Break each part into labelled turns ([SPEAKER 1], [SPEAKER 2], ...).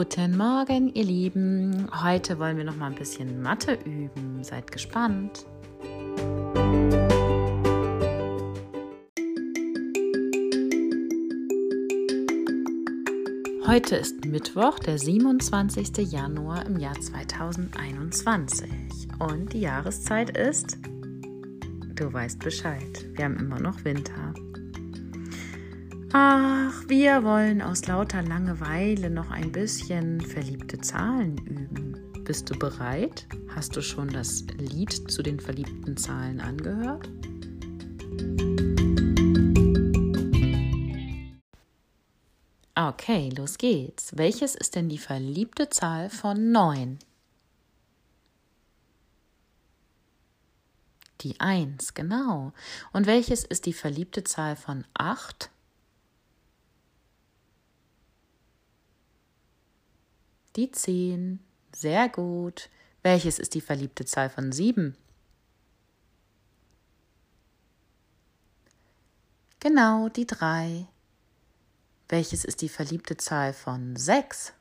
[SPEAKER 1] Guten Morgen, ihr Lieben. Heute wollen wir noch mal ein bisschen Mathe üben. Seid gespannt. Heute ist Mittwoch, der 27. Januar im Jahr 2021 und die Jahreszeit ist, du weißt Bescheid, wir haben immer noch Winter. Ach, wir wollen aus lauter Langeweile noch ein bisschen verliebte Zahlen üben. Bist du bereit? Hast du schon das Lied zu den verliebten Zahlen angehört? Okay, los geht's. Welches ist denn die verliebte Zahl von 9? Die 1, genau. Und welches ist die verliebte Zahl von 8? Die 10. Sehr gut. Welches ist die verliebte Zahl von 7? Genau, die 3. Welches ist die verliebte Zahl von 6?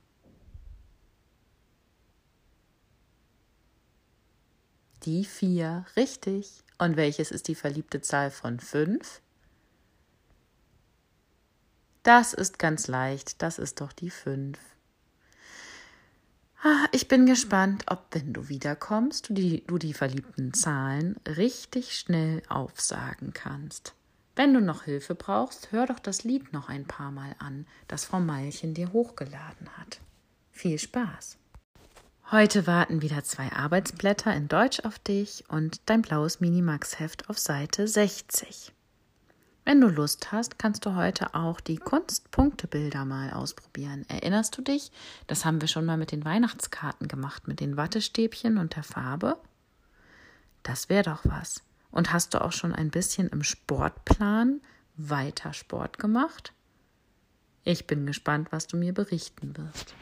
[SPEAKER 1] Die 4, richtig. Und welches ist die verliebte Zahl von 5? Das ist ganz leicht, das ist doch die 5. Ah, ich bin gespannt, ob, wenn du wiederkommst, du die, du die verliebten Zahlen richtig schnell aufsagen kannst. Wenn du noch Hilfe brauchst, hör doch das Lied noch ein paar Mal an, das Frau Meilchen dir hochgeladen hat. Viel Spaß! Heute warten wieder zwei Arbeitsblätter in Deutsch auf dich und dein blaues Minimax-Heft auf Seite 60. Wenn du Lust hast, kannst du heute auch die Kunstpunktebilder mal ausprobieren. Erinnerst du dich? Das haben wir schon mal mit den Weihnachtskarten gemacht, mit den Wattestäbchen und der Farbe. Das wäre doch was. Und hast du auch schon ein bisschen im Sportplan weiter Sport gemacht? Ich bin gespannt, was du mir berichten wirst.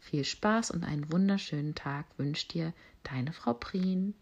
[SPEAKER 1] Viel Spaß und einen wunderschönen Tag wünscht dir deine Frau Prien.